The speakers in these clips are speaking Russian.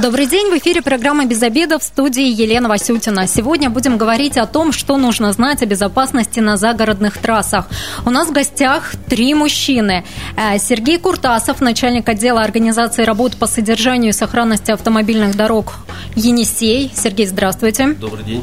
Добрый день, в эфире программа «Без обеда» в студии Елена Васютина. Сегодня будем говорить о том, что нужно знать о безопасности на загородных трассах. У нас в гостях три мужчины. Э, Сергей Куртасов, начальник отдела организации работ по содержанию и сохранности автомобильных дорог Енисей. Сергей, здравствуйте. Добрый день.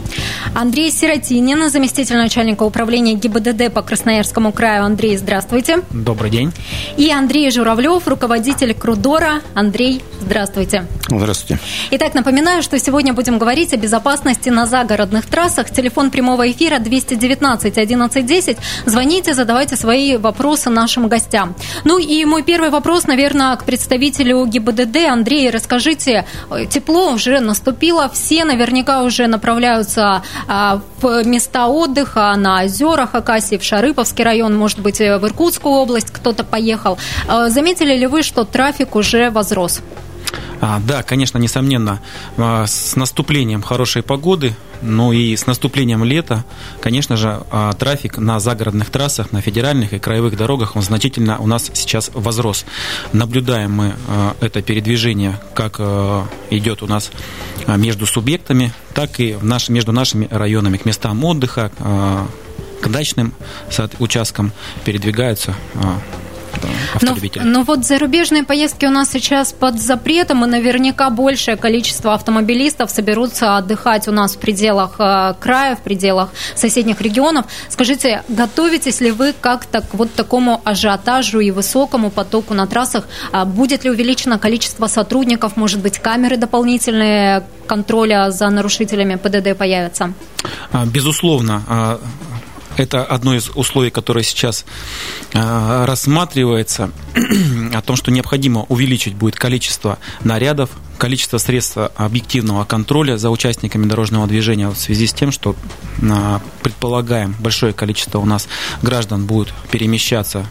Андрей Сиротинин, заместитель начальника управления ГИБДД по Красноярскому краю. Андрей, здравствуйте. Добрый день. И Андрей Журавлев, руководитель Крудора. Андрей, здравствуйте. Здравствуйте. Здравствуйте. Итак, напоминаю, что сегодня будем говорить о безопасности на загородных трассах. Телефон прямого эфира 219 1110. Звоните, задавайте свои вопросы нашим гостям. Ну и мой первый вопрос, наверное, к представителю ГИБДД. Андрей, расскажите, тепло уже наступило, все наверняка уже направляются а, в места отдыха на озерах Акасии, в Шарыповский район, может быть, в Иркутскую область кто-то поехал. А, заметили ли вы, что трафик уже возрос? А, да, конечно, несомненно, а, с наступлением хорошей погоды, ну и с наступлением лета, конечно же, а, трафик на загородных трассах, на федеральных и краевых дорогах, он значительно у нас сейчас возрос. Наблюдаем мы а, это передвижение, как идет у нас между субъектами, так и наш, между нашими районами, к местам отдыха, к дачным участкам передвигаются автолюбителей. Но, но вот зарубежные поездки у нас сейчас под запретом, и наверняка большее количество автомобилистов соберутся отдыхать у нас в пределах э, края, в пределах соседних регионов. Скажите, готовитесь ли вы как-то к вот такому ажиотажу и высокому потоку на трассах? А будет ли увеличено количество сотрудников? Может быть, камеры дополнительные контроля за нарушителями ПДД появятся? А, безусловно, а, это одно из условий, которое сейчас э, рассматривается, о том, что необходимо увеличить будет количество нарядов, количество средств объективного контроля за участниками дорожного движения в связи с тем, что э, предполагаем большое количество у нас граждан будет перемещаться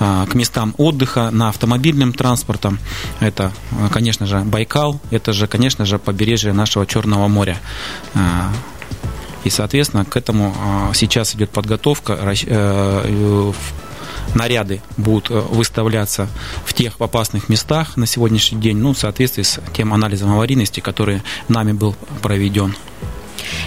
э, к местам отдыха на автомобильном транспорте. Это, конечно же, Байкал, это же, конечно же, побережье нашего Черного моря. И, соответственно, к этому а, сейчас идет подготовка. Э, наряды будут э, выставляться в тех опасных местах на сегодняшний день, ну, в соответствии с тем анализом аварийности, который нами был проведен.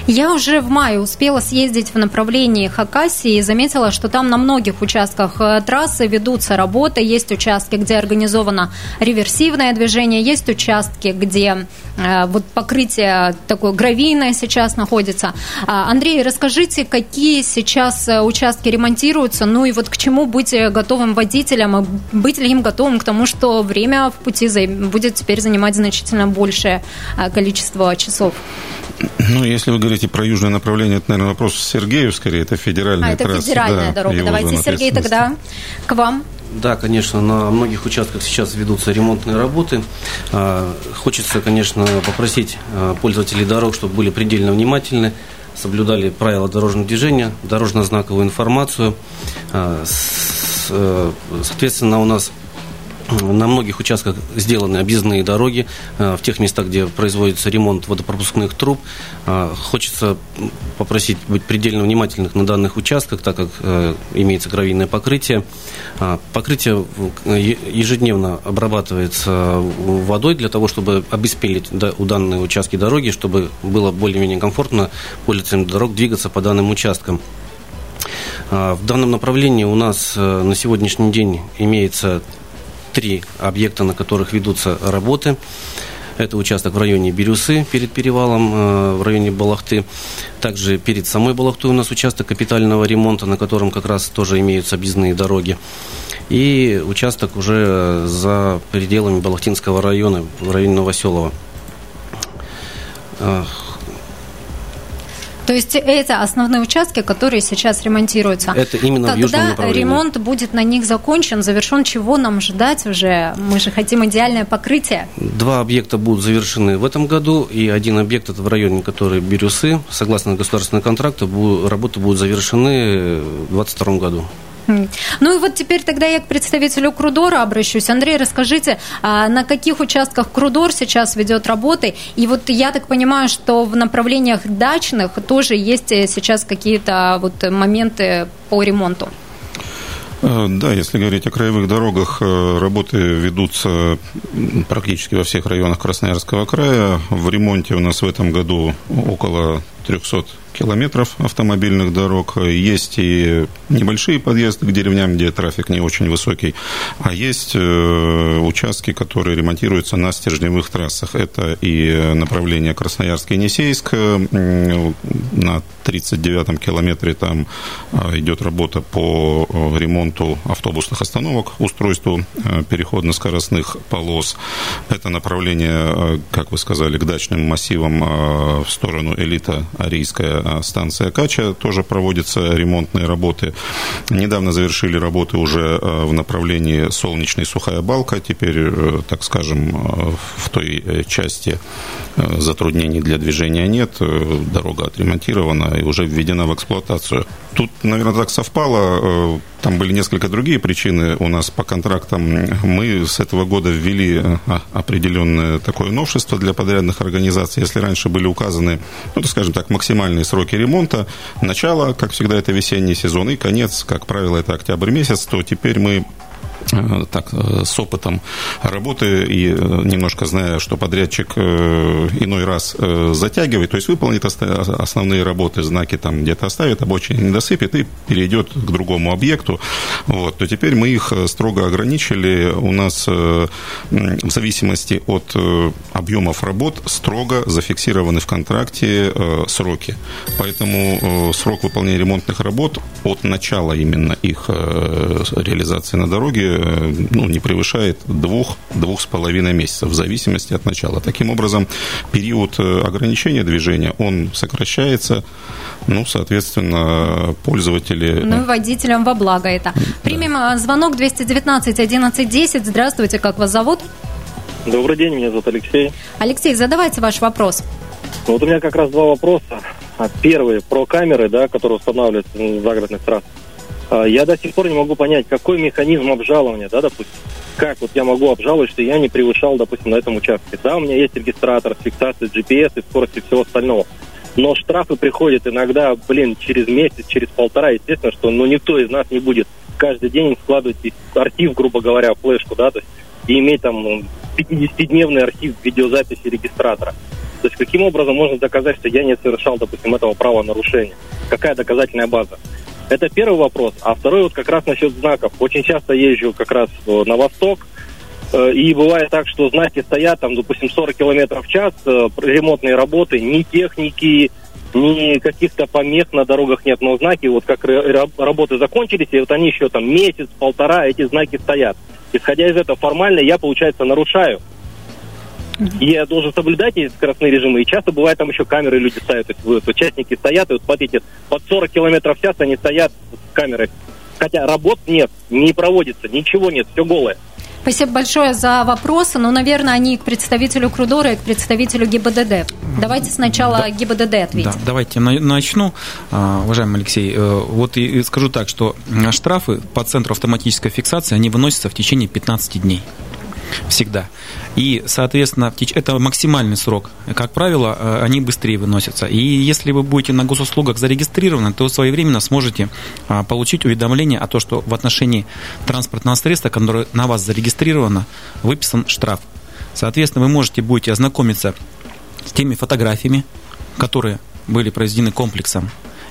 Я уже в мае успела съездить в направлении Хакасии и заметила, что там на многих участках э, трассы ведутся работы. Есть участки, где организовано реверсивное движение, есть участки, где э, вот покрытие такое гравийное сейчас находится. А, Андрей, расскажите, какие сейчас э, участки ремонтируются, ну и вот к чему быть готовым водителям, и быть ли им готовым к тому, что время в пути будет теперь занимать значительно большее количество часов? Ну, если вы говорите про южное направление, это, наверное, вопрос Сергею скорее, это федеральная а, это трасса. федеральная да, дорога. Давайте, Сергей, тогда к вам. Да, конечно, на многих участках сейчас ведутся ремонтные работы. А, хочется, конечно, попросить а, пользователей дорог, чтобы были предельно внимательны, соблюдали правила дорожного движения, дорожно-знаковую информацию. А, э, соответственно, у нас на многих участках сделаны объездные дороги э, в тех местах, где производится ремонт водопропускных труб. Э, хочется попросить быть предельно внимательных на данных участках, так как э, имеется гравийное покрытие. Покрытие ежедневно обрабатывается водой для того, чтобы обеспечить у данной участки дороги, чтобы было более-менее комфортно пользователям дорог двигаться по данным участкам. В данном направлении у нас на сегодняшний день имеется три объекта, на которых ведутся работы. Это участок в районе Бирюсы, перед перевалом, э, в районе Балахты. Также перед самой Балахтой у нас участок капитального ремонта, на котором как раз тоже имеются объездные дороги. И участок уже за пределами Балахтинского района, в районе Новоселова. То есть это основные участки, которые сейчас ремонтируются. Это именно Когда в южном направлении. ремонт будет на них закончен, завершен, чего нам ждать уже? Мы же хотим идеальное покрытие. Два объекта будут завершены в этом году, и один объект, это в районе, который Бирюсы, согласно государственному контракту, работы будут завершены в 2022 году. Ну и вот теперь тогда я к представителю Крудора обращусь. Андрей, расскажите, а на каких участках Крудор сейчас ведет работы? И вот я так понимаю, что в направлениях дачных тоже есть э, сейчас какие-то вот моменты по ремонту. Э, да, если говорить о краевых дорогах, э, работы ведутся практически во всех районах Красноярского края. В ремонте у нас в этом году около 300 километров автомобильных дорог. Есть и небольшие подъезды к деревням, где трафик не очень высокий, а есть э, участки, которые ремонтируются на стержневых трассах. Это и направление Красноярск-Енисейск на 39-м километре там э, идет работа по э, ремонту автобусных остановок, устройству переходно-скоростных полос. Это направление, как вы сказали, к дачным массивам в сторону элита Арийская а станция Кача тоже проводятся ремонтные работы. Недавно завершили работы уже э, в направлении Солнечной Сухая Балка. Теперь, э, так скажем, э, в той части затруднений для движения нет. Дорога отремонтирована и уже введена в эксплуатацию. Тут, наверное, так совпало. Там были несколько другие причины у нас по контрактам. Мы с этого года ввели определенное такое новшество для подрядных организаций. Если раньше были указаны, ну, скажем так, максимальные сроки ремонта. Начало, как всегда, это весенний сезон, и конец, как правило, это октябрь месяц, то теперь мы Э, так, э, с опытом работы и э, немножко зная, что подрядчик иной раз затягивает, то есть выполнит основные работы, знаки там где-то оставит, обочине не досыпет и перейдет к другому объекту, вот, то теперь мы их строго ограничили. У нас в зависимости от объемов работ строго зафиксированы в контракте сроки. Поэтому срок выполнения ремонтных работ от начала именно их реализации на дороге ну, не превышает двух-двух с половиной месяцев в зависимости от начала. Таким образом, период э, ограничения движения, он сокращается, ну, соответственно, пользователи... Ну, и водителям во благо это. Примем да. звонок 219 1110. Здравствуйте, как вас зовут? Добрый день, меня зовут Алексей. Алексей, задавайте ваш вопрос. Ну, вот у меня как раз два вопроса. Первый про камеры, да, которые устанавливаются на загородных трассах. А, я до сих пор не могу понять, какой механизм обжалования, да, допустим. Как вот я могу обжаловать, что я не превышал, допустим, на этом участке. Да, у меня есть регистратор с фиксацией GPS и скорости всего остального. Но штрафы приходят иногда, блин, через месяц, через полтора. Естественно, что ну, никто из нас не будет каждый день складывать архив, грубо говоря, флешку, да, то есть и иметь там 50-дневный архив видеозаписи регистратора. То есть каким образом можно доказать, что я не совершал, допустим, этого правонарушения? Какая доказательная база? Это первый вопрос. А второй вот как раз насчет знаков. Очень часто езжу как раз э, на восток, э, и бывает так, что знаки стоят, там, допустим, 40 километров в час, э, ремонтные работы, ни техники, ни каких-то помех на дорогах нет, но знаки, вот как работы закончились, и вот они еще там месяц, полтора, эти знаки стоят. Исходя из этого, формально я, получается, нарушаю и я должен соблюдать эти скоростные режимы. И часто бывает там еще камеры люди ставят. То есть вот, участники стоят, и вот смотрите, под 40 километров в час они стоят с камерой. Хотя работ нет, не проводится, ничего нет, все голое. Спасибо большое за вопросы. Ну, наверное, они к представителю Крудора и к представителю ГИБДД. Давайте сначала да, ГИБДД ответим. Да, давайте начну. А, уважаемый Алексей, э, вот и скажу так, что штрафы по центру автоматической фиксации, они выносятся в течение 15 дней всегда. И, соответственно, это максимальный срок. Как правило, э, они быстрее выносятся. И если вы будете на госуслугах зарегистрированы, то своевременно сможете а, получить уведомление о том, что в отношении транспортного средства, которое на вас зарегистрировано, выписан штраф. Соответственно, вы можете будете ознакомиться с теми фотографиями, которые были произведены комплексом,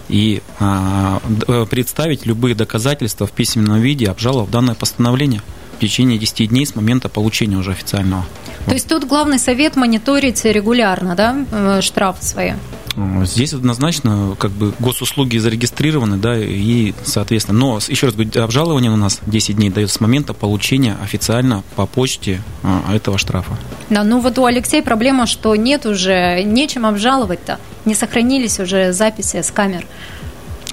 и а, э, представить любые доказательства в письменном виде, обжаловав данное постановление течение 10 дней с момента получения уже официального. То есть тут главный совет мониторить регулярно, да, э, штрафы свои? Здесь однозначно как бы госуслуги зарегистрированы, да, и соответственно. Но еще раз говорю, обжалование у нас 10 дней дает с момента получения официально по почте а, этого штрафа. Да, ну вот у Алексея проблема, что нет уже, нечем обжаловать-то. Не сохранились уже записи с камер.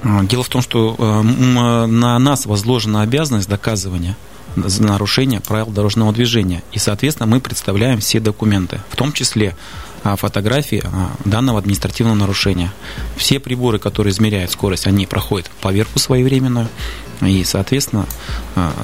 А, дело в том, что э, на нас возложена обязанность доказывания за нарушение правил дорожного движения. И, соответственно, мы представляем все документы, в том числе фотографии данного административного нарушения. Все приборы, которые измеряют скорость, они проходят поверку своевременную и, соответственно,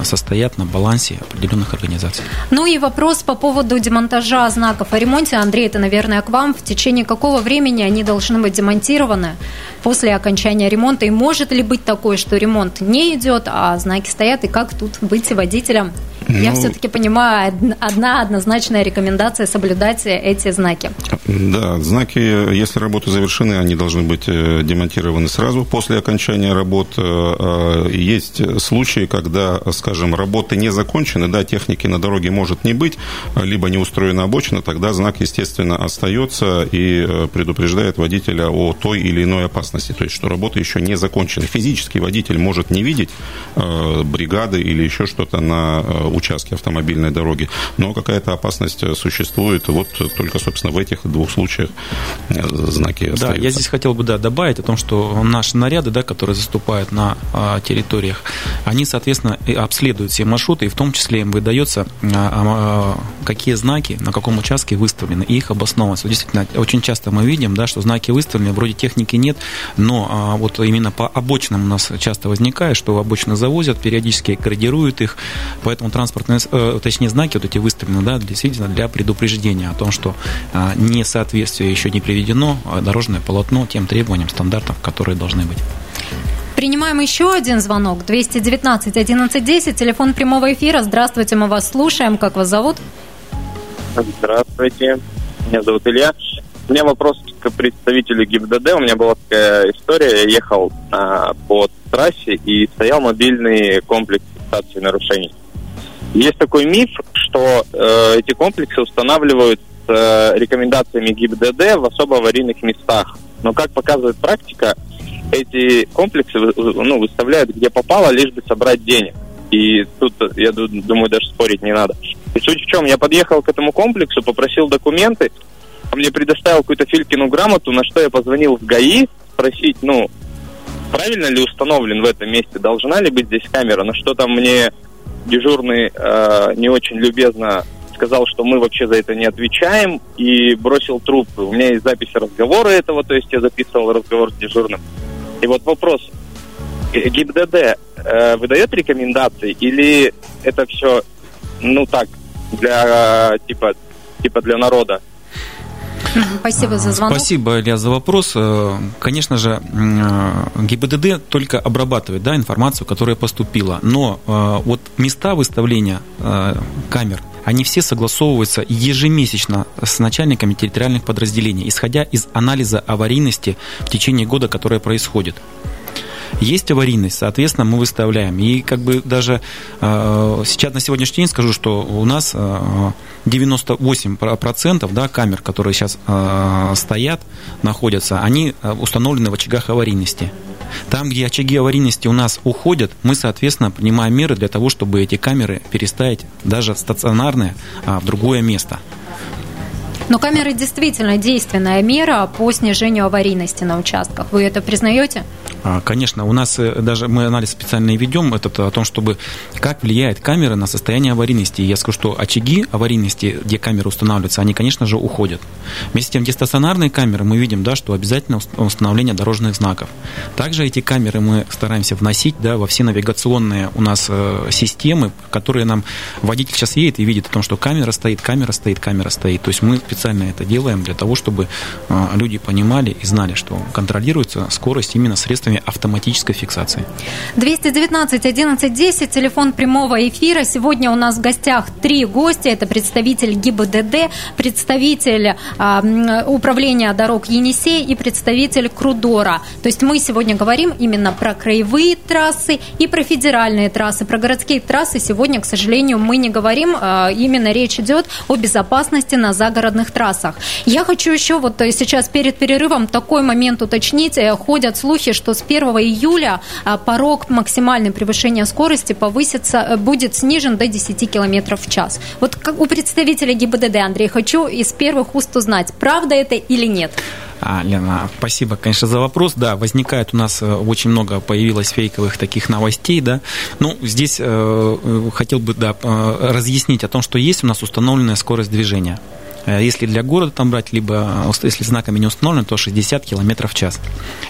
состоят на балансе определенных организаций. Ну и вопрос по поводу демонтажа знаков о ремонте. Андрей, это, наверное, к вам. В течение какого времени они должны быть демонтированы после окончания ремонта? И может ли быть такое, что ремонт не идет, а знаки стоят? И как тут быть водителем ну, Я все-таки понимаю, одна однозначная рекомендация соблюдать эти знаки. Да, знаки, если работы завершены, они должны быть э, демонтированы сразу после окончания работ. Э, э, есть случаи, когда, скажем, работы не закончены, да, техники на дороге может не быть, либо не устроена обочина, тогда знак, естественно, остается и предупреждает водителя о той или иной опасности, то есть, что работа еще не закончена. Физически водитель может не видеть бригады или еще что-то на участке автомобильной дороги, но какая-то опасность существует. Вот только, собственно, в этих двух случаях э, знаки да, остаются. Да, я здесь хотел бы да, добавить о том, что наши наряды, да, которые заступают на а, территориях, они, соответственно, обследуют все маршруты, и в том числе им выдается, а, а, какие знаки на каком участке выставлены, и их обосновывается. Действительно, очень часто мы видим, да, что знаки выставлены, вроде техники нет, но а, вот именно по обочинам у нас часто возникает, что обочины завозят, периодически градируют их, поэтому транспорт транспортные, э, точнее, знаки вот эти выставлены, да, действительно для предупреждения о том, что а, несоответствие еще не приведено, а дорожное полотно тем требованиям, стандартам, которые должны быть. Принимаем еще один звонок. 219 1110, телефон прямого эфира. Здравствуйте, мы вас слушаем. Как вас зовут? Здравствуйте, меня зовут Илья. У меня вопрос к представителю ГИБДД. У меня была такая история. Я ехал а, по трассе и стоял мобильный комплекс фиксации нарушений. Есть такой миф, что э, эти комплексы устанавливают э, рекомендациями ГИБДД в особо аварийных местах. Но, как показывает практика, эти комплексы ну, выставляют где попало, лишь бы собрать денег. И тут, я думаю, даже спорить не надо. И суть в чем, я подъехал к этому комплексу, попросил документы, он мне предоставил какую-то Филькину грамоту, на что я позвонил в ГАИ, спросить, ну, правильно ли установлен в этом месте, должна ли быть здесь камера, на что там мне дежурный э, не очень любезно сказал, что мы вообще за это не отвечаем, и бросил трубку. У меня есть запись разговора этого, то есть я записывал разговор с дежурным. И вот вопрос. ГИБДД э, выдает рекомендации или это все, ну так, для, типа, типа для народа? Спасибо за звонок. Спасибо, Илья, за вопрос. Э, конечно же, э, ГИБДД только обрабатывает да, информацию, которая поступила. Но э, вот места выставления камер, они все согласовываются ежемесячно с начальниками территориальных подразделений, исходя из анализа аварийности в течение года, которое происходит. Есть аварийность, соответственно, мы выставляем. И как бы даже э, сейчас на сегодняшний день скажу, что у нас э, 98% да, камер, которые сейчас э, стоят, находятся, они э, установлены в очагах аварийности. Там, где очаги аварийности у нас уходят, мы, соответственно, принимаем меры для того, чтобы эти камеры переставить даже стационарные а, в другое место. Но камеры действительно действенная мера по снижению аварийности на участках. Вы это признаете? А, конечно, у нас э, даже мы анализ специально ведем этот, о том, чтобы как влияет камера на состояние аварийности. Я скажу, что очаги аварийности, где камеры устанавливаются, они, конечно же, уходят. Вместе с тем, где стационарные камеры, мы видим, да, что обязательно установление дорожных знаков. Также эти камеры мы стараемся вносить да, во все навигационные у нас э, системы, которые нам водитель сейчас едет и видит о том, что камера стоит, камера стоит, камера стоит. То есть мы специально это делаем для того, чтобы э, люди понимали и знали, что контролируется скорость именно средствами автоматической фиксации. 219 11 10, телефон прямого эфира. Сегодня у нас в гостях три гостя. Это представитель ГИБДД, представитель э, управления дорог Енисей и представитель Крудора. То есть мы сегодня говорим именно про краевые трассы и про федеральные трассы. Про городские трассы сегодня, к сожалению, мы не говорим. Э, именно речь идет о безопасности на загородных трассах. Я хочу еще вот э, сейчас перед перерывом такой момент уточнить. Э, ходят слухи, что с 1 июля а, порог максимальной превышения скорости повысится, э, будет снижен до 10 км в час. Вот как у представителя ГИБДД, Андрей, хочу из первых уст узнать, правда это или нет? А, Лена, спасибо, конечно, за вопрос. Да, возникает у нас э, очень много появилось фейковых таких новостей, да. Ну, здесь э, хотел бы, да, разъяснить о том, что есть у нас установленная скорость движения Если для города там брать, либо если знаками не установлено, то 60 км в час.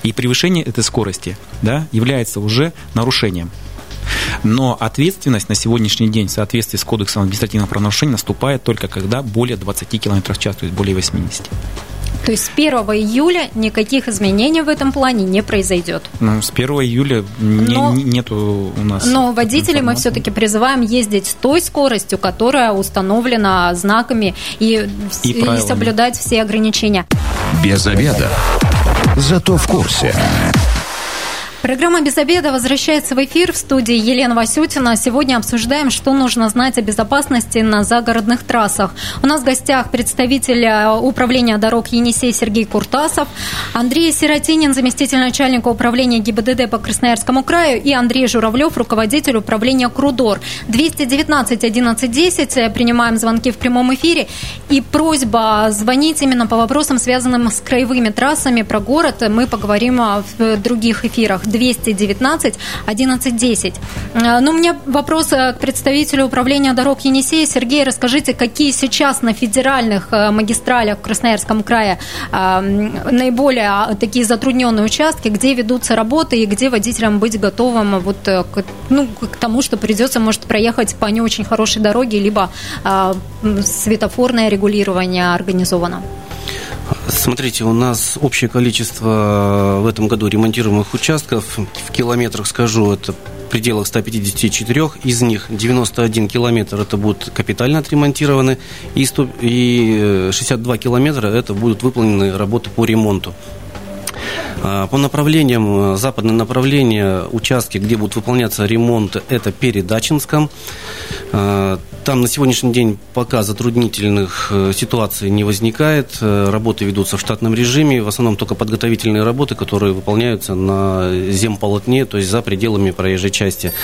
И превышение этой скорости да, является уже нарушением. Но ответственность на сегодняшний день в соответствии с Кодексом административных правонарушений наступает только когда более 20 км в час, то есть более 80. То есть с 1 июля никаких изменений в этом плане не произойдет. Ну, с 1 июля не, но, нету у нас. Но водителей мы все-таки призываем ездить с той скоростью, которая установлена знаками и, и, и соблюдать все ограничения. Без обеда. Зато в курсе. Программа «Без обеда» возвращается в эфир в студии Елена Васютина. Сегодня обсуждаем, что нужно знать о безопасности на загородных трассах. У нас в гостях представитель э, управления дорог Енисей Сергей Куртасов, Андрей Сиротинин, заместитель начальника управления ГИБДД по Красноярскому краю и Андрей Журавлев, руководитель управления «Крудор». 219 11 10. Принимаем звонки в прямом эфире. И просьба звонить именно по вопросам, связанным с краевыми трассами про город. Мы поговорим в других эфирах. 219 1110. Ну, у меня вопрос э, к представителю управления дорог Енисея. Сергей, расскажите, какие сейчас на федеральных э, магистралях в Красноярском крае э, наиболее а, такие затрудненные участки, где ведутся работы и где водителям быть готовым вот к, ну, к тому, что придется, может, проехать по не очень хорошей дороге, либо светофорное регулирование организовано? Смотрите, у нас общее количество в этом году ремонтируемых участков, в километрах скажу, это в пределах 154, из них 91 километр это будут капитально отремонтированы, и 62 э, километра это будут выполнены работы по ремонту. А, по направлениям, э, западное направление, участки, где будут выполняться ремонты, это перед Дачинском. А, там на сегодняшний день пока затруднительных э, ситуаций не возникает. Э, работы ведутся в штатном режиме. В основном только подготовительные работы, которые выполняются на земполотне, то есть за пределами проезжей части.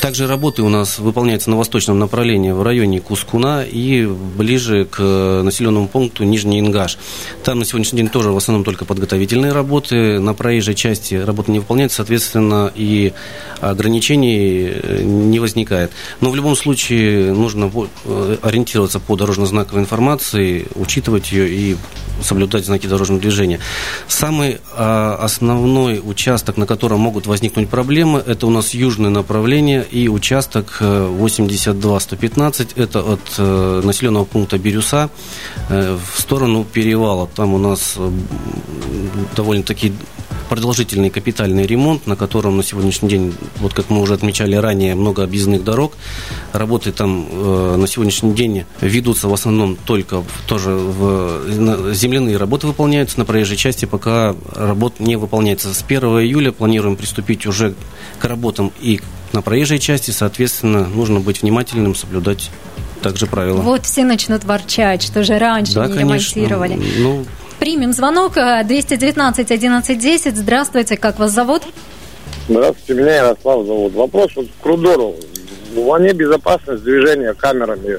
Также работы у нас выполняются на восточном направлении в районе Кускуна и ближе к населенному пункту Нижний Ингаш. Там на сегодняшний день тоже в основном только подготовительные работы на проезжей части работа не выполняется, соответственно, и ограничений э, не возникает. Но в любом случае нужно э, ориентироваться по дорожно-знаковой информации, учитывать ее и соблюдать знаки дорожного движения. Самый а, основной участок, на котором могут возникнуть проблемы, это у нас южное направление и участок 82-115, э, это от э, населенного пункта Бирюса в сторону перевала. Там у нас довольно-таки продолжительный капитальный ремонт, на котором на сегодняшний день, вот как мы уже отмечали ранее, много объездных дорог. Работы там э, на сегодняшний день ведутся в основном только тоже в, земляные работы выполняются на проезжей части, пока работ не выполняется. С 1 июля планируем приступить уже к работам и на проезжей части, соответственно, нужно быть внимательным, соблюдать также правила. Вот все начнут ворчать, что же раньше да, не конечно. ремонтировали. Ну, Примем звонок 219 1110. Здравствуйте, как вас зовут? Здравствуйте, меня Ярослав зовут. Вопрос вот к Рудору. Ване безопасность движения камерами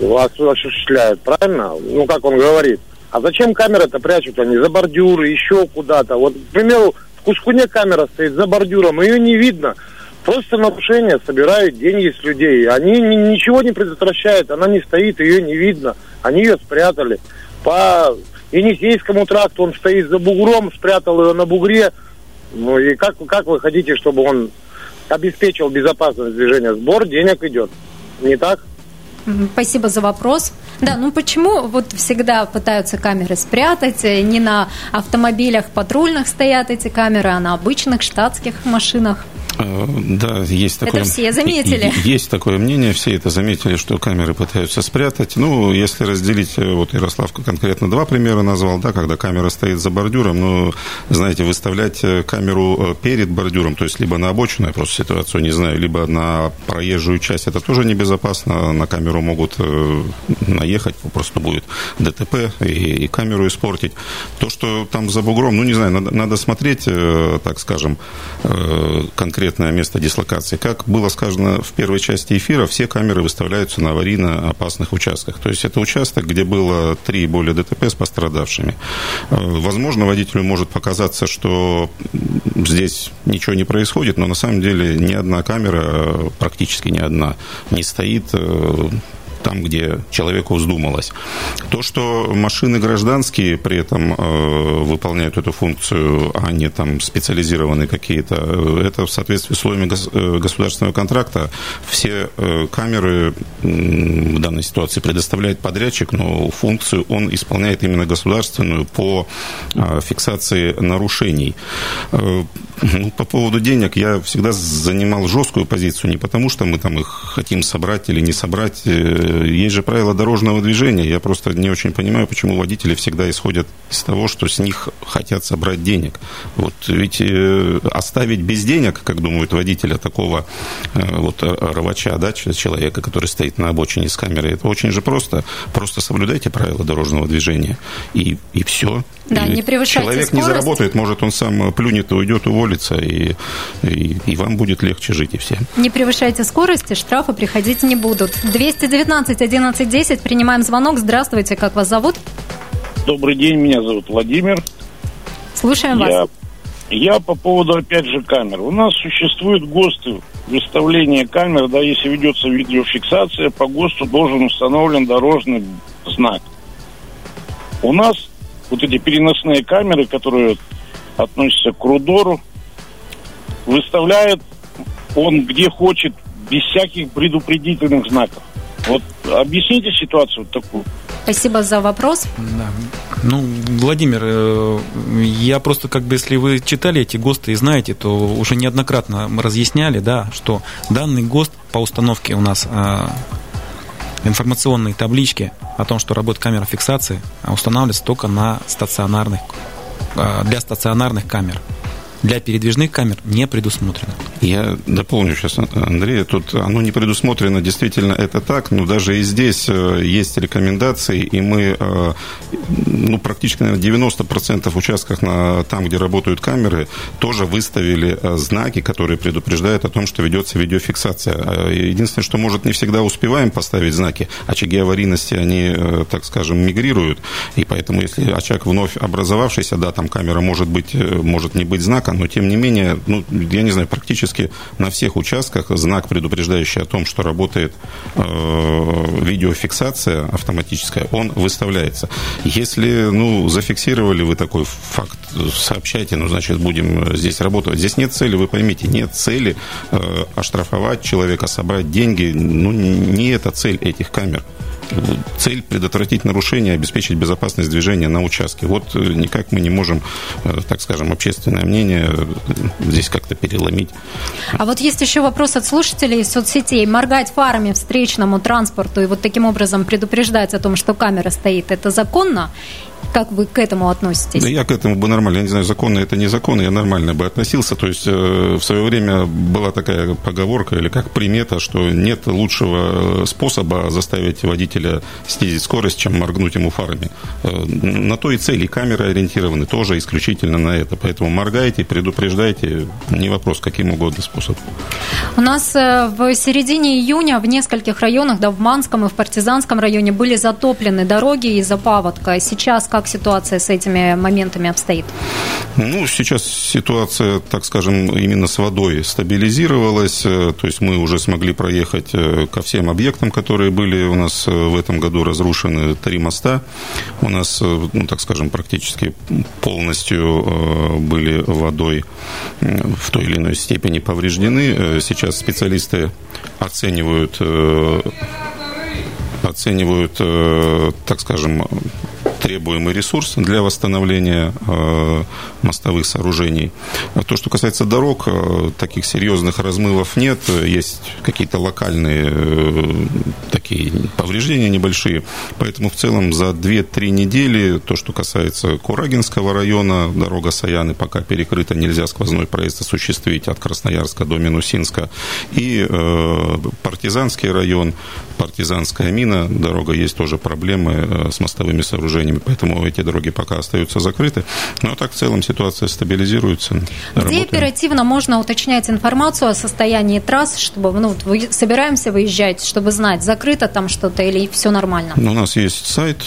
вас осуществляют, правильно? Ну, как он говорит. А зачем камеры-то прячут они за бордюры, еще куда-то? Вот, к примеру, в Кускуне камера стоит за бордюром, ее не видно. Просто нарушение, собирают деньги с людей. Они ничего не предотвращают, она не стоит, ее не видно. Они ее спрятали. По Енисейскому тракту, он стоит за бугром, спрятал ее на бугре. Ну и как, как вы хотите, чтобы он обеспечил безопасность движения? Сбор денег идет, не так? Спасибо за вопрос. Да, ну почему вот всегда пытаются камеры спрятать? Не на автомобилях патрульных стоят эти камеры, а на обычных штатских машинах? Э, да, есть такое... Это все заметили. Есть такое мнение, все это заметили, что камеры пытаются спрятать. Ну, если разделить, э, вот Ярослав конкретно два примера назвал, да, когда камера стоит за бордюром, ну, знаете, выставлять э, камеру перед бордюром, то есть либо на обочину, я просто ситуацию не знаю, либо на проезжую часть, это тоже небезопасно, на камеру могут наехать, просто будет ДТП и, и камеру испортить. То, что там за бугром, ну, не знаю, надо, надо смотреть, так скажем, конкретно конкретное место дислокации. Как было сказано в первой части эфира, все камеры выставляются на аварийно опасных участках. То есть это участок, где было три более ДТП с пострадавшими. Э, возможно, водителю может показаться, что здесь ничего не происходит, но на самом деле ни одна камера, практически ни одна, не стоит э, там, где человеку вздумалось. То, что машины гражданские при этом э, выполняют эту функцию, а не там специализированные какие-то, э, это в соответствии с условиями гос- э, государственного контракта. Все э, камеры в данной ситуации предоставляет подрядчик, но функцию он исполняет именно государственную по э, фиксации нарушений. Ну, по поводу денег я всегда занимал жесткую позицию, не потому что мы там их хотим собрать или не собрать. Э, есть же правила дорожного движения. Я просто не очень понимаю, почему водители всегда исходят из того, что с них хотят собрать денег. Вот ведь э, оставить без денег, как думают водители такого э, вот рвача, да, человека, который стоит на обочине с камерой, это очень же просто. Просто соблюдайте правила дорожного движения, и, и все. Да, и не превышайте Человек скорость. не заработает, может, он сам плюнет и уйдет, уволится, и, и, и вам будет легче жить, и всем. Не превышайте скорости, штрафы приходить не будут. 219 11 10, принимаем звонок. Здравствуйте, как вас зовут? Добрый день, меня зовут Владимир. Слушаем Я, вас. я по поводу, опять же, камер. У нас существуют ГОСТы выставления камер, да, если ведется видеофиксация, по ГОСТу должен установлен дорожный знак. У нас вот эти переносные камеры, которые относятся к Рудору, выставляет он где хочет, без всяких предупредительных знаков. Вот объясните ситуацию вот такую. Спасибо за вопрос. Да. Ну, Владимир, э, я просто как бы, если вы читали эти ГОСТы и знаете, то уже неоднократно мы разъясняли, да, что данный ГОСТ по установке у нас информационной таблички о том, что работает камера фиксации, устанавливается только на стационарных, э, для стационарных камер. Для передвижных камер не предусмотрено. Я дополню сейчас, Андрей, тут оно не предусмотрено, действительно это так, но даже и здесь э, есть рекомендации, и мы э, ну, практически, наверное, 90% участках на, там, где работают камеры, тоже выставили э, знаки, которые предупреждают о том, что ведется видеофиксация. Единственное, что, может, не всегда успеваем поставить знаки, очаги аварийности, они, так скажем, мигрируют, и поэтому, если очаг вновь образовавшийся, да, там камера может быть, может не быть знака, но тем не менее, ну, я не знаю, практически на всех участках знак, предупреждающий о том, что работает э, видеофиксация автоматическая, он выставляется. Если, ну, зафиксировали вы такой факт, сообщайте, ну, значит, будем здесь работать. Здесь нет цели, вы поймите, нет цели э, оштрафовать человека, собрать деньги, ну, не это цель этих камер цель предотвратить нарушения, обеспечить безопасность движения на участке. Вот никак мы не можем, так скажем, общественное мнение здесь как-то переломить. А вот есть еще вопрос от слушателей из соцсетей. Моргать фарами встречному транспорту и вот таким образом предупреждать о том, что камера стоит, это законно? Как вы к этому относитесь? Да я к этому бы нормально. Я не знаю, законно это незаконно, я нормально бы относился. То есть э, в свое время была такая поговорка или как примета, что нет лучшего способа заставить водителя снизить скорость, чем моргнуть ему фарами. Э, на то и цели камеры ориентированы тоже исключительно на это. Поэтому моргайте, предупреждайте, не вопрос, каким угодно способом. У нас э, в середине июня в нескольких районах, да, в Манском и в Партизанском районе были затоплены дороги из-за паводка. Сейчас как ситуация с этими моментами обстоит? Ну, сейчас ситуация, так скажем, именно с водой стабилизировалась. То есть мы уже смогли проехать ко всем объектам, которые были у нас в этом году разрушены. Три моста у нас, ну, так скажем, практически полностью были водой в той или иной степени повреждены. Сейчас специалисты оценивают оценивают, так скажем, требуемый ресурс для восстановления э, мостовых сооружений. То, что касается дорог, э, таких серьезных размывов нет. Есть какие-то локальные э, такие повреждения небольшие. Поэтому в целом за 2-3 недели, то, что касается Курагинского района, дорога Саяны пока перекрыта, нельзя сквозной проезд осуществить от Красноярска до Минусинска. И Партизанский район, Партизанская мина, дорога есть тоже проблемы с мостовыми сооружениями поэтому эти дороги пока остаются закрыты. Но так в целом ситуация стабилизируется. Где Работаем. оперативно можно уточнять информацию о состоянии трасс, чтобы ну, вы, собираемся выезжать, чтобы знать, закрыто там что-то или все нормально? У нас есть сайт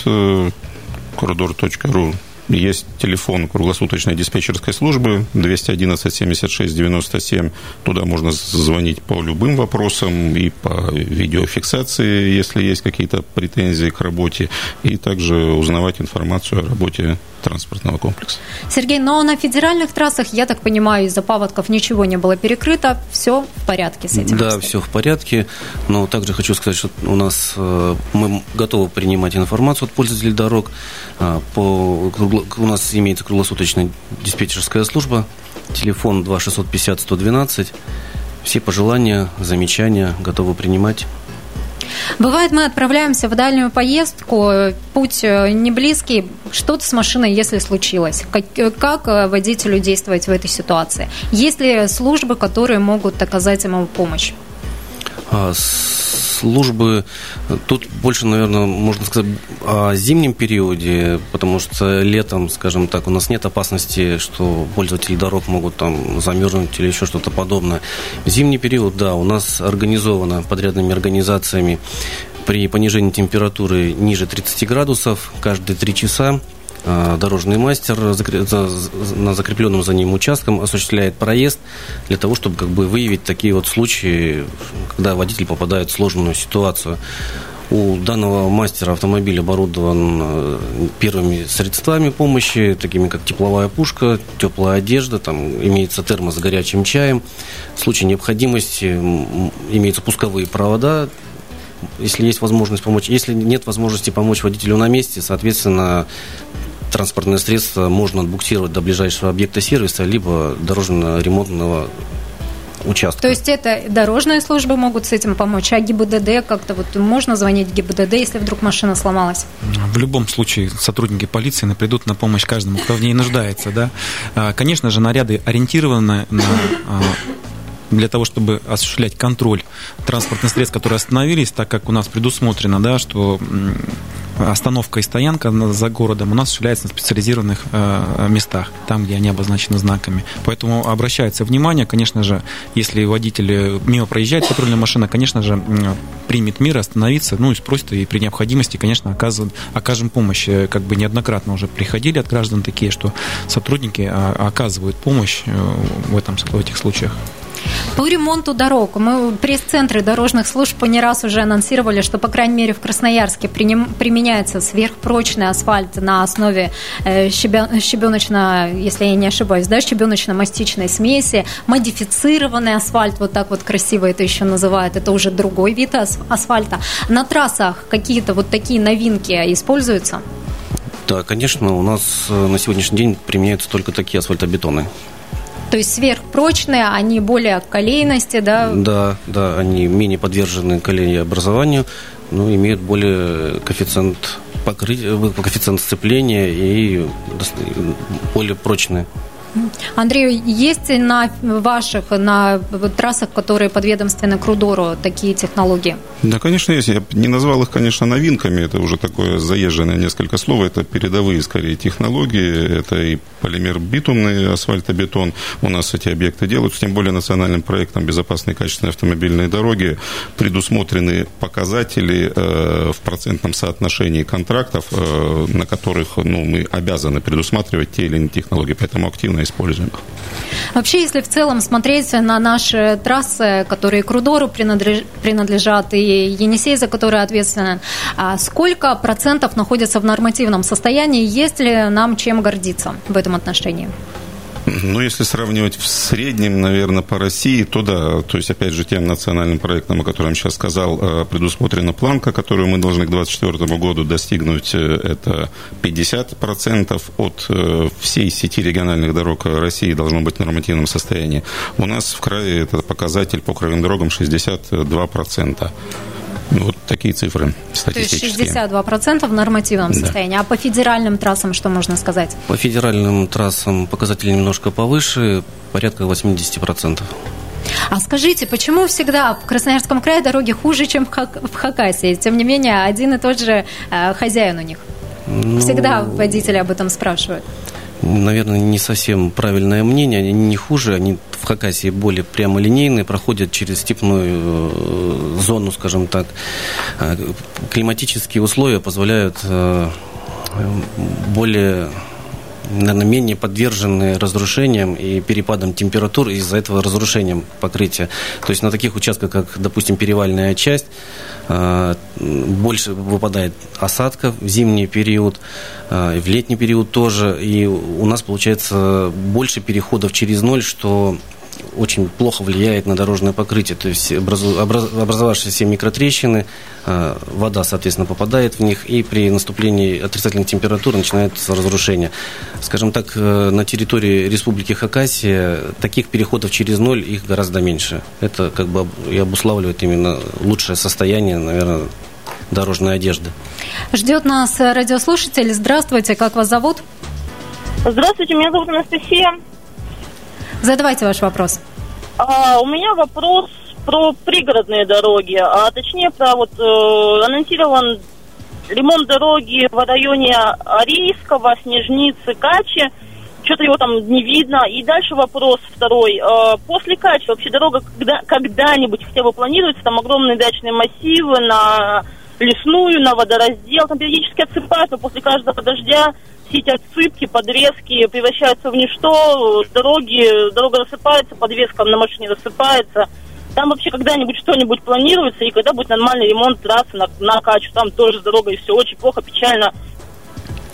коридор.ру есть телефон круглосуточной диспетчерской службы 211 76 97. Туда можно звонить по любым вопросам и по видеофиксации, если есть какие-то претензии к работе, и также узнавать информацию о работе транспортного комплекса. Сергей, но на федеральных трассах, я так понимаю, из-за паводков ничего не было перекрыто, все в порядке с этим? Да, все в порядке, но также хочу сказать, что у нас э, мы готовы принимать информацию от пользователей дорог. А, по, у нас имеется круглосуточная диспетчерская служба, телефон 2650 112. Все пожелания, замечания готовы принимать. Бывает, мы отправляемся в дальнюю поездку, путь э, не близкий, что-то с машиной, если случилось. Как, э, как э, водителю действовать в этой ситуации? Есть ли службы, которые могут оказать ему помощь? А, службы, тут больше, наверное, можно сказать о зимнем периоде, потому что летом, скажем так, у нас нет опасности, что пользователи дорог могут там замерзнуть или еще что-то подобное. В зимний период, да, у нас организовано подрядными организациями при понижении температуры ниже 30 градусов каждые 3 часа дорожный мастер на закрепленном за ним участком осуществляет проезд для того, чтобы как бы выявить такие вот случаи, когда водитель попадает в сложную ситуацию. У данного мастера автомобиль оборудован э, первыми средствами помощи, такими как тепловая пушка, теплая одежда, там имеется термос с горячим чаем. В случае необходимости имеются пусковые провода, если есть возможность помочь. Если нет возможности помочь водителю на месте, соответственно, транспортное средство можно отбуксировать до ближайшего объекта сервиса, либо дорожно-ремонтного участка. То есть это дорожные службы могут с этим помочь, а ГИБДД как-то вот можно звонить ГИБДД, если вдруг машина сломалась? В любом случае сотрудники полиции придут на помощь каждому, кто в ней нуждается. Да? А, конечно же, наряды ориентированы на а, для того, чтобы осуществлять контроль транспортных средств, которые остановились, так как у нас предусмотрено, да, что остановка и стоянка за городом у нас осуществляется на специализированных э, местах, там, где они обозначены знаками. Поэтому обращается внимание, конечно же, если водитель мимо проезжает патрульная машина, конечно же, примет меры остановиться, ну и спросит, и при необходимости, конечно, окажем, окажем помощь. Э, как бы неоднократно уже приходили от граждан такие, что сотрудники а, оказывают помощь э, в, этом, в этих случаях. По ремонту дорог. Мы пресс-центры дорожных служб не раз уже анонсировали, что, по крайней мере, в Красноярске применяется сверхпрочный асфальт на основе э, щебеночно, если я не ошибаюсь, да, щебеночно-мастичной смеси, модифицированный асфальт, вот так вот красиво это еще называют, это уже другой вид асфальта. На трассах какие-то вот такие новинки используются? Да, конечно, у нас э, на сегодняшний день применяются только такие асфальтобетоны. То есть сверхпрочные, они более колейности, да? Да, да, они менее подвержены колееобразованию, но имеют более коэффициент покрытия, коэффициент сцепления и более прочные. Андрей, есть на ваших, на трассах, которые подведомственны к Рудору, такие технологии? Да, конечно, есть. Я не назвал их, конечно, новинками. Это уже такое заезженное несколько слов. Это передовые, скорее, технологии. Это и полимер битумный, асфальтобетон. У нас эти объекты делают. Тем более национальным проектом безопасной и качественной автомобильной дороги предусмотрены показатели э, в процентном соотношении контрактов, э, на которых ну, мы обязаны предусматривать те или иные технологии. Поэтому активно активно используем. Вообще, если в целом смотреть на наши трассы, которые к Рудору принадлежат, и Енисей, за которые ответственен, а сколько процентов находятся в нормативном состоянии? Есть ли нам чем гордиться в этом отношении? Ну, если сравнивать в среднем, наверное, по России, то да. То есть, опять же, тем национальным проектом, о котором сейчас сказал, э, предусмотрена планка, которую мы должны к 2024 году достигнуть. Э, это 50% от э, всей сети региональных дорог России должно быть в нормативном состоянии. У нас в крае этот показатель по краевым дорогам 62%. Вот такие цифры статистические. То есть 62% в нормативном состоянии. Да. А по федеральным трассам что можно сказать? По федеральным трассам показатели немножко повыше, порядка 80%. А скажите, почему всегда в Красноярском крае дороги хуже, чем в Хакасии? Тем не менее, один и тот же э, хозяин у них. Ну... Всегда водители об этом спрашивают наверное, не совсем правильное мнение. Они не хуже, они в Хакасии более прямолинейные, проходят через степную э, зону, скажем так. А, климатические условия позволяют э, более наверное, менее подвержены разрушениям и перепадам температур, и из-за этого разрушением покрытия. То есть на таких участках, как, допустим, перевальная часть, э, больше выпадает осадков в зимний период, э, в летний период тоже, и у нас получается больше переходов через ноль, что очень плохо влияет на дорожное покрытие. То есть образовавшиеся микротрещины, э, вода, соответственно, попадает в них, и при наступлении отрицательных температур начинается разрушение. Скажем так, э, на территории Республики Хакасия таких переходов через ноль их гораздо меньше. Это как бы и обуславливает именно лучшее состояние, наверное, дорожной одежды. Ждет нас радиослушатель. Здравствуйте, как вас зовут? Здравствуйте, меня зовут Анастасия. Задавайте ваш вопрос. А, у меня вопрос про пригородные дороги, а точнее про вот э, анонсирован ремонт дороги в районе Арийского, Снежницы, Качи. Что-то его там не видно. И дальше вопрос второй. Э, после Качи вообще дорога когда, когда-нибудь хотя бы планируется? Там огромные дачные массивы на лесную, на водораздел. Там периодически отсыпают, но после каждого дождя все эти отсыпки, подрезки превращаются в ничто, дороги, дорога рассыпается, подвеска на машине рассыпается. Там вообще когда-нибудь что-нибудь планируется, и когда будет нормальный ремонт трассы на, на Качу, там тоже с дорогой все очень плохо, печально.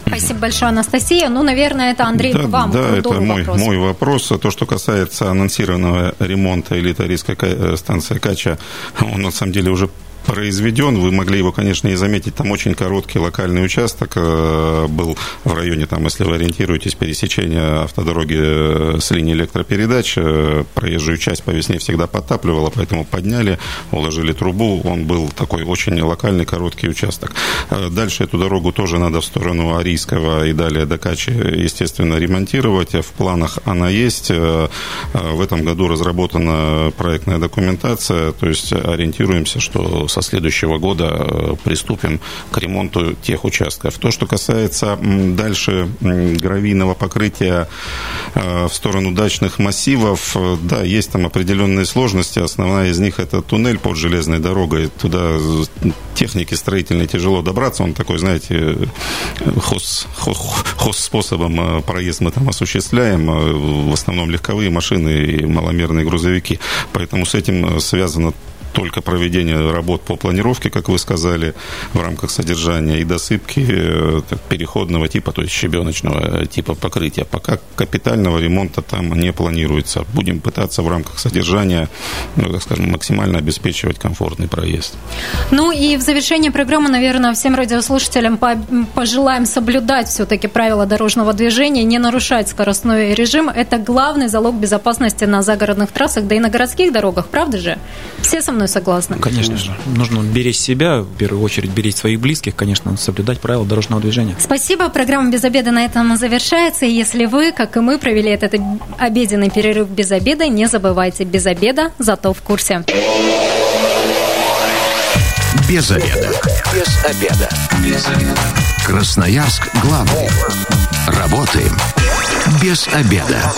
Спасибо большое, Анастасия. Ну, наверное, это Андрей да, к вам. Да, это мой вопрос. мой вопрос. То, что касается анонсированного ремонта элитарийской э, станции Кача, он на самом деле уже произведен. Вы могли его, конечно, и заметить. Там очень короткий локальный участок э, был в районе, там, если вы ориентируетесь, пересечения автодороги э, с линии электропередач. Э, проезжую часть по весне всегда подтапливало, поэтому подняли, уложили трубу. Он был такой очень локальный, короткий участок. Дальше эту дорогу тоже надо в сторону Арийского и далее до Качи, естественно, ремонтировать. В планах она есть. В этом году разработана проектная документация, то есть ориентируемся, что со следующего года э, приступим к ремонту тех участков. То, что касается дальше гравийного покрытия э, в сторону дачных массивов, э, да, есть там определенные сложности. Основная из них это туннель под железной дорогой. Туда техники строительной тяжело добраться. Он такой, знаете, хоз, хоз способом проезд мы там осуществляем. В основном легковые машины и маломерные грузовики. Поэтому с этим связано только проведение работ по планировке, как вы сказали, в рамках содержания и досыпки э, переходного типа, то есть щебеночного типа покрытия. Пока капитального ремонта там не планируется. Будем пытаться в рамках содержания, ну, так скажем, максимально обеспечивать комфортный проезд. Ну и в завершении программы, наверное, всем радиослушателям пожелаем соблюдать все-таки правила дорожного движения, не нарушать скоростной режим. Это главный залог безопасности на загородных трассах, да и на городских дорогах, правда же? Все со мной согласна. Конечно же. Нужно беречь себя, в первую очередь беречь своих близких, конечно, соблюдать правила дорожного движения. Спасибо. Программа «Без обеда» на этом завершается. И если вы, как и мы, провели этот обеденный перерыв без обеда, не забывайте, без обеда, зато в курсе. Без обеда. Без обеда. Без обеда. Красноярск главный. Работаем без обеда.